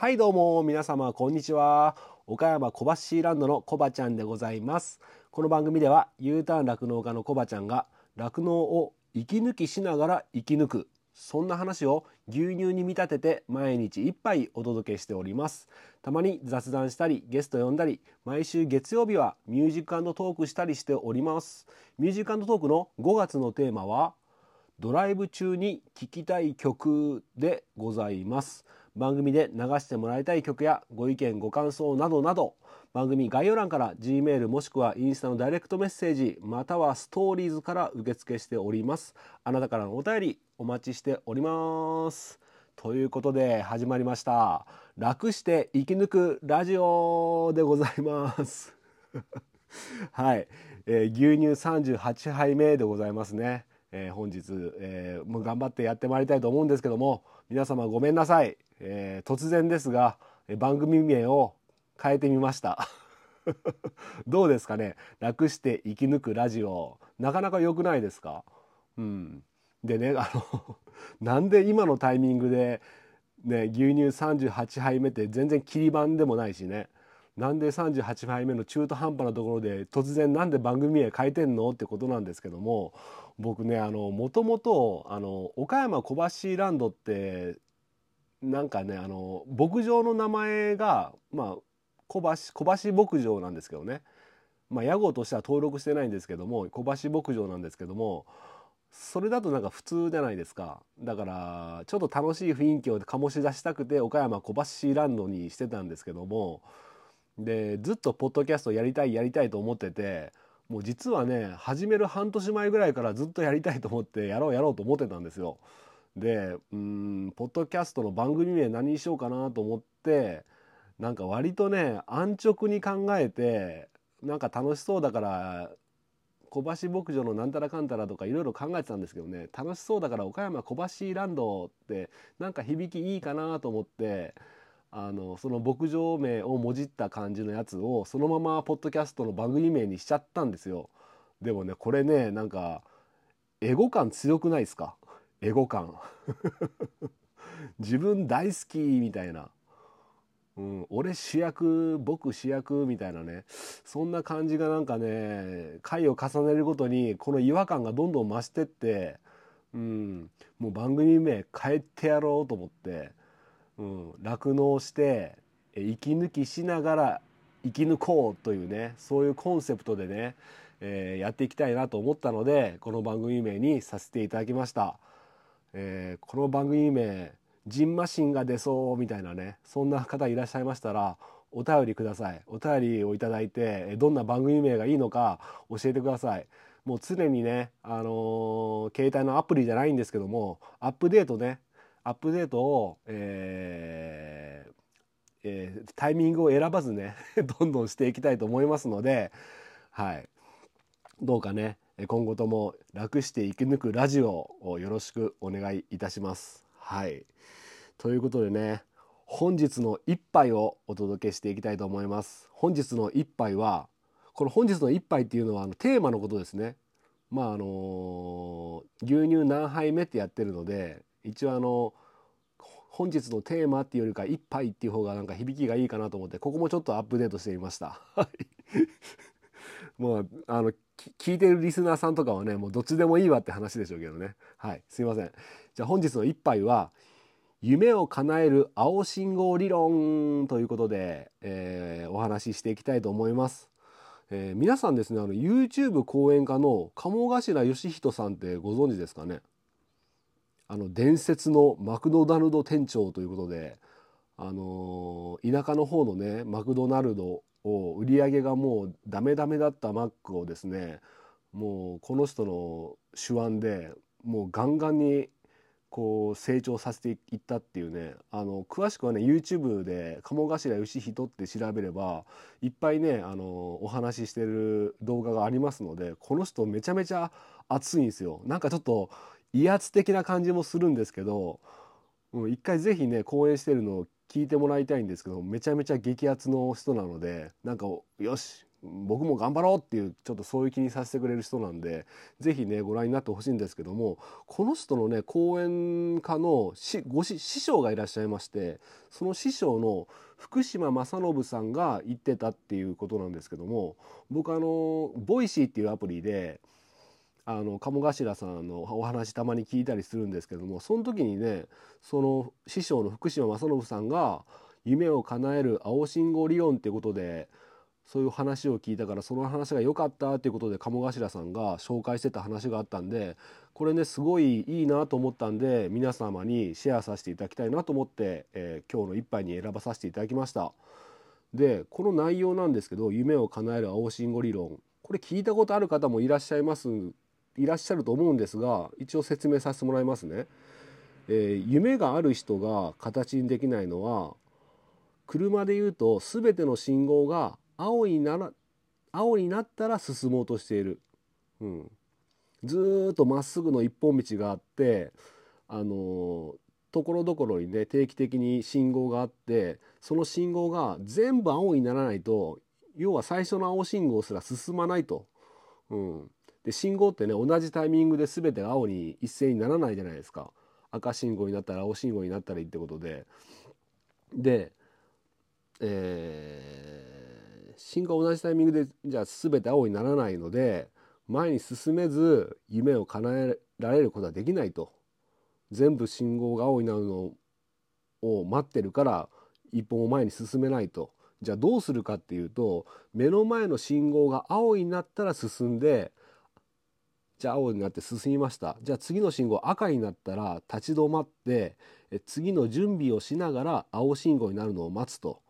はいどうも皆様こんにちは。岡山小橋ランドのコバちゃんでございます。この番組では U ターン酪農家のコバちゃんが酪農を息抜きしながら生き抜くそんな話を牛乳に見立てて毎日一杯お届けしております。たまに雑談したりゲスト呼んだり毎週月曜日はミュージックトークしたりしております。ミュージックトークの5月のテーマはドライブ中に聴きたい曲でございます。番組で流してもらいたい曲やご意見ご感想などなど番組概要欄から G メールもしくはインスタのダイレクトメッセージまたはストーリーズから受付しております。あなたからのお便りお待ちしております。ということで始まりました。楽して生き抜くラジオでございます。はい、えー、牛乳38杯目でございますね、えー、本日、えー、もう頑張ってやってまいりたいと思うんですけども皆様ごめんなさい、えー、突然ですが番組名を変えてみました。どうですかね？楽して生き抜くラジオ。なかなか良くないですか？うん。でねあの なんで今のタイミングでね牛乳38杯目って全然切り板でもないしね。なんで38杯目の中途半端なところで突然なんで番組名変えてんの？ってことなんですけども僕ねあのもともとあの岡山小橋ランドってなんかねあの牧場の名前がまあ小橋小橋牧場なんですけどねまあ屋号としては登録してないんですけども小橋牧場なんですけどもそれだとなんか普通じゃないですかだからちょっと楽しい雰囲気を醸し出したくて岡山小橋ランドにしてたんですけどもでずっとポッドキャストやりたいやりたいと思っててもう実はね始める半年前ぐらいからずっとやりたいと思ってやろうやろうと思ってたんですよ。でうんポッドキャストの番組名何にしようかなと思ってなんか割とね安直に考えてなんか楽しそうだから小橋牧場のなんたらかんたらとかいろいろ考えてたんですけどね楽しそうだから岡山小橋ランドってなんか響きいいかなと思ってあのその牧場名をもじった感じのやつをそのままポッドキャストの番組名にしちゃったんですよ。でもねこれねなんかエゴ感強くないですか？エゴ感。自分大好きみたいな、うん、俺主役僕主役みたいなね。そんな感じがなんかね回を重ねるごとにこの違和感がどんどん増してって、うん、もう番組名変えてやろうと思って酪農、うん、して息抜きしながら生き抜こうというねそういうコンセプトでね、えー、やっていきたいなと思ったのでこの番組名にさせていただきました。えー、この番組名ジンマシンが出そうみたいなねそんな方いらっしゃいましたらお便りください。お便りをいただいてどんな番組名がいいのか教えてください。もう常にねあのー、携帯のアプリじゃないんですけどもアップデートねアップデートを、えーえー、タイミングを選ばずね どんどんしていきたいと思いますのではい。どうかね今後とも楽して生き抜くラジオをよろしくお願いいたします。はい。ということでね、本日の一杯をお届けしていきたいと思います。本日の一杯は、この本日の一杯っていうのはあのテーマのことですね。まああの牛乳何杯目ってやってるので、一応あの本日のテーマっていうよりか一杯っていう方がなんか響きがいいかなと思ってここもちょっとアップデートしてみました。もうあの聞いてるリスナーさんとかはねもうどっちでもいいわって話でしょうけどね。はいすいません。じゃあ本日の一杯は夢を叶える青信号理論ということで、えー、お話ししていきたいと思います、えー、皆さんですねあの YouTube 講演家の鴨頭義人さんってご存知ですかね？あの伝説のマクドナルド店長ということであのー、田舎の方のねマクドナルドを売り上げがもうダメダメだったマックをですねもうこの人の手腕でもうガンガンにこう成長させていったっていうねあの詳しくはね YouTube で鴨頭義人って調べればいっぱいねあのお話ししてる動画がありますのでこの人めちゃめちゃ熱いんですよ。なんかちょっと威圧的な感じもするんですけど、うん、一回是非ね講演してるのを聞いてもらいたいんですけどめちゃめちゃ激アツの人なのでなんかよし僕も頑張ろうっていうちょっとそういう気にさせてくれる人なんで是非ねご覧になってほしいんですけどもこの人のね講演家のご師匠がいらっしゃいましてその師匠の福島正信さんが言ってたっていうことなんですけども僕あの Voicy っていうアプリであの鴨頭さんのお話たまに聞いたりするんですけどもその時にねその師匠の福島正伸さんが夢を叶える青信号理論ってことでそういう話を聞いたからその話が良かったっていうことで鴨頭さんが紹介してた話があったんでこれねすごいいいなと思ったんで皆様にシェアさせていただきたいなと思って、えー、今日の一杯に選ばさせていただきました。でこの内容なんですけど夢を叶える青信号理論これ聞いたことある方もいらっしゃいますいらっしゃると思うんですが一応説明させてもらいますね。えー、夢がある人が形にできないのは車で言うと全ての信号が青になら青になったら進もうとしている、うん、ずっとまっすぐの一本道があってあのところどころにね定期的に信号があってその信号が全部青にならないと要は最初の青信号すら進まないと。うん、で信号ってね同じタイミングで全て青に一斉にならないじゃないですか。赤信号になったら青信号になったらいいってことで。で、えー、信号同じタイミングでじゃあ全て青にならないので前に進めず夢を叶えられることはできないと。全部信号が青になるのを待ってるから一歩も前に進めないと。じゃあどうするかっていうと目の前の信号が青になったら進んでじゃあ青になって進みました。じゃあ次の信号赤になったら立ち止まって次の準備をしながら青信号になるのを待つと。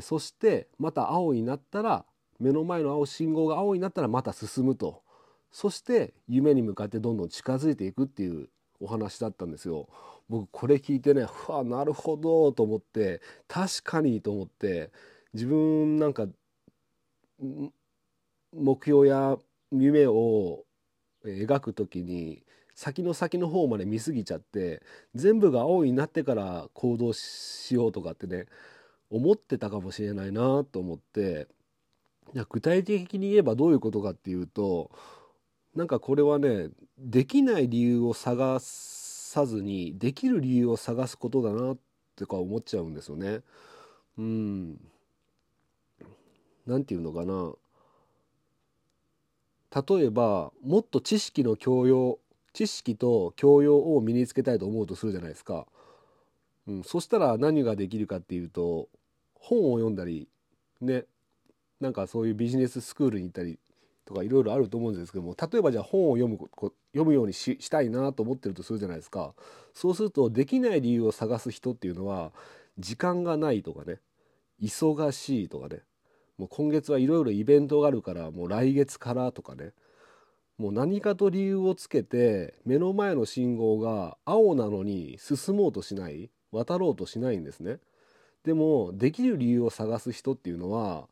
そしてまた青になったら目の前の青信号が青になったらまた進むと。そして夢に向かってどんどん近づいていくっていうお話だったんですよ。僕これ聞いてねふわなるほどと思って確かにと思って自分なんか目標や夢を描く時に先の先の方まで見過ぎちゃって全部が青になってから行動しようとかってね思ってたかもしれないなと思って具体的に言えばどういうことかっていうとなんかこれはねできない理由を探さずにできる理由を探すことだなってか思っちゃうんですよね。うん。なんていうのかな例えばもっと知識の教養知識と教養を身につけたいと思うとするじゃないですか、うん、そしたら何ができるかっていうと本を読んだりねなんかそういうビジネススクールに行ったりとかいろいろあると思うんですけども例えばじゃあ本を読む読むようにししたいなと思ってるとするじゃないですか。そうするとできない理由を探す人っていうのは時間がないとかね忙しいとかねもう今月はいろいろイベントがあるからもう来月からとかねもう何かと理由をつけて目の前の信号が青なのに進もうとしない渡ろうとしないんですね。でもできる理由を探す人っていうのは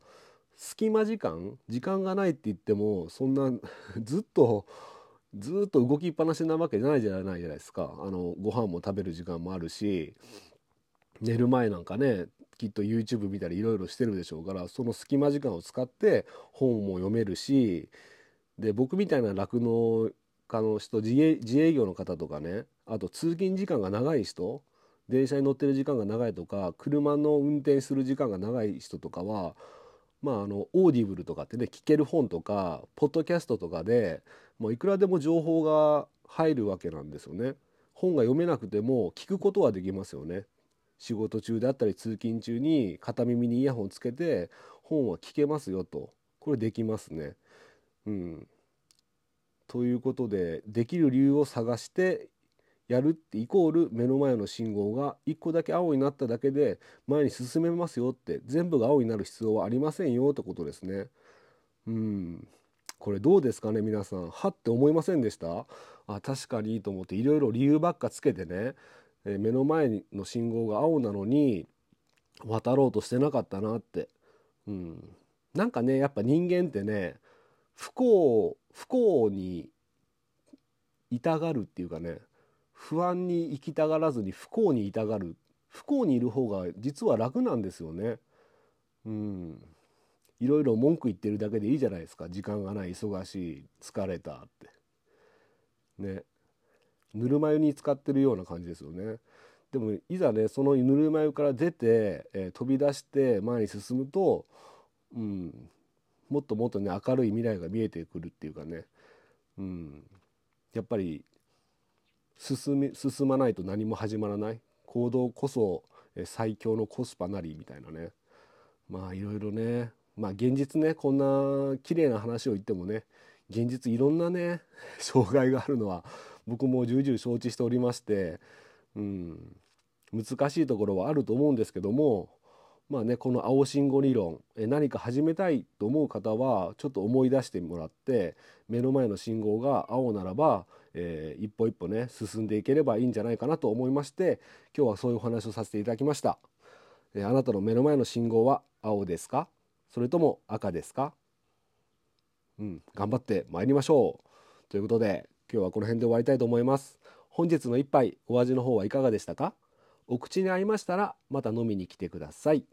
隙間時間時間がないって言ってもそんなずっとずっと動きっぱなしなわけじゃないじゃないじゃないですかあのご飯も食べる時間もあるし寝る前なんかねきっと YouTube 見たりいろいろしてるでしょうからその隙間時間を使って本も読めるしで僕みたいな酪農家の人自営自営業の方とかねあと通勤時間が長い人電車に乗ってる時間が長いとか車の運転する時間が長い人とかはまああの Audible とかってね聞ける本とかポッドキャストとかでもういくらでも情報が入るわけなんですよね。本が読めなくても聞くことはできますよね。仕事中であったり通勤中に片耳にイヤホンつけて本は聞けますよと。これできますね。うん、ということでできる理由を探してやるってイコール目の前の信号が1個だけ青になっただけで前に進めますよって全部が青になる必要はありませんよってことですね。うん。これどうですかね皆さん。はって思いませんでした？あ確かにいいと思っていろいろ理由ばっかつけてね。え目の前の信号が青なのに渡ろうとしてなかったなって、うん、なんかねやっぱ人間ってね不幸不幸に痛がるっていうかね不安に生きたがらずに不幸に痛がる。不幸にいる方が実は楽なんですよね。うん、いろいろ文句言ってるだけでいいじゃないですか。時間がない忙しい疲れたって。ね。ぬるま湯に使ってるような感じですよね。でもいざねそのぬるま湯から出て、えー、飛び出して前に進むと、うん、もっともっとね明るい未来が見えてくるっていうかね、うん、やっぱり進み進まないと何も始まらない。行動こそ最強のコスパなりみたいなね。まあいろいろね。まあ現実ねこんな綺麗な話を言ってもね現実いろんなね障害があるのは僕も重々承知しておりまして、うん、難しいところはあると思うんですけどもまあねこの青信号理論え何か始めたいと思う方はちょっと思い出してもらって目の前の信号が青ならば、えー、一歩一歩ね進んでいければいいんじゃないかなと思いまして今日はそういうお話をさせていただきました。えあなたの目の前の信号は青ですか？それとも赤ですか？うん、頑張って参りましょう。ということで今日はこの辺で終わりたいと思います。本日の一杯お味の方はいかがでしたか？お口に合いましたらまた飲みに来てください。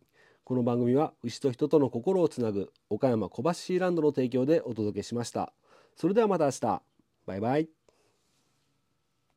この番組は牛と人との心をつなぐ岡山小橋シーランドの提供でお届けしました。それではまた明日。バイバイ。